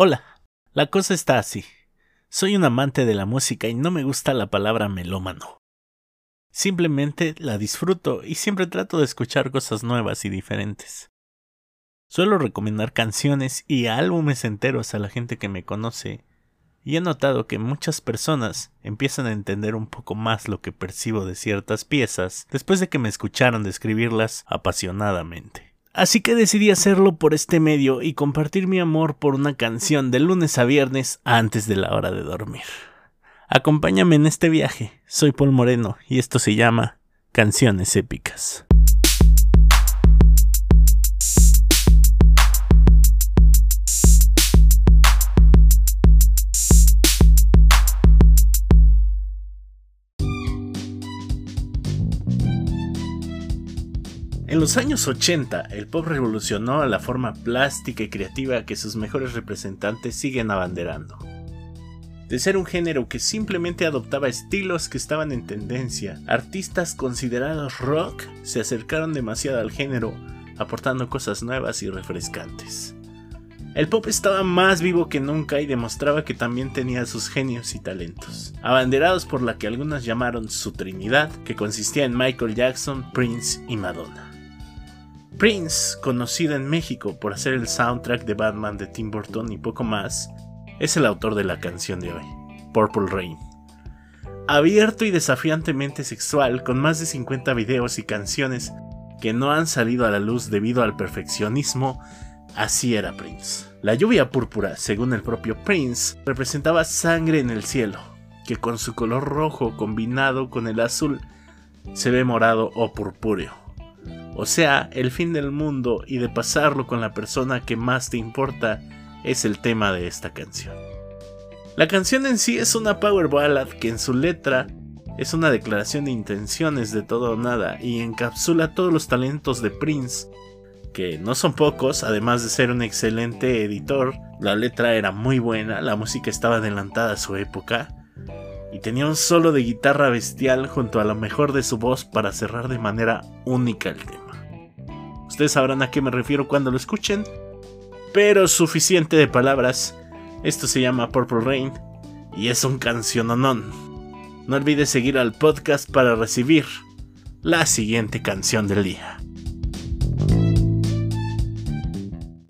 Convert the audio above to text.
Hola, la cosa está así. Soy un amante de la música y no me gusta la palabra melómano. Simplemente la disfruto y siempre trato de escuchar cosas nuevas y diferentes. Suelo recomendar canciones y álbumes enteros a la gente que me conoce y he notado que muchas personas empiezan a entender un poco más lo que percibo de ciertas piezas después de que me escucharon describirlas apasionadamente. Así que decidí hacerlo por este medio y compartir mi amor por una canción de lunes a viernes antes de la hora de dormir. Acompáñame en este viaje, soy Paul Moreno y esto se llama Canciones Épicas. En los años 80, el pop revolucionó la forma plástica y creativa que sus mejores representantes siguen abanderando. De ser un género que simplemente adoptaba estilos que estaban en tendencia, artistas considerados rock se acercaron demasiado al género, aportando cosas nuevas y refrescantes. El pop estaba más vivo que nunca y demostraba que también tenía sus genios y talentos, abanderados por la que algunas llamaron su Trinidad, que consistía en Michael Jackson, Prince y Madonna. Prince, conocido en México por hacer el soundtrack de Batman de Tim Burton y poco más, es el autor de la canción de hoy, Purple Rain. Abierto y desafiantemente sexual, con más de 50 videos y canciones que no han salido a la luz debido al perfeccionismo, así era Prince. La lluvia púrpura, según el propio Prince, representaba sangre en el cielo, que con su color rojo combinado con el azul se ve morado o purpúreo o sea, el fin del mundo y de pasarlo con la persona que más te importa es el tema de esta canción. La canción en sí es una power ballad que en su letra es una declaración de intenciones de todo o nada y encapsula todos los talentos de Prince, que no son pocos, además de ser un excelente editor, la letra era muy buena, la música estaba adelantada a su época, y tenía un solo de guitarra bestial junto a lo mejor de su voz para cerrar de manera única el tema. Ustedes sabrán a qué me refiero cuando lo escuchen. Pero suficiente de palabras. Esto se llama Purple Rain y es un canciononón. No olvides seguir al podcast para recibir la siguiente canción del día.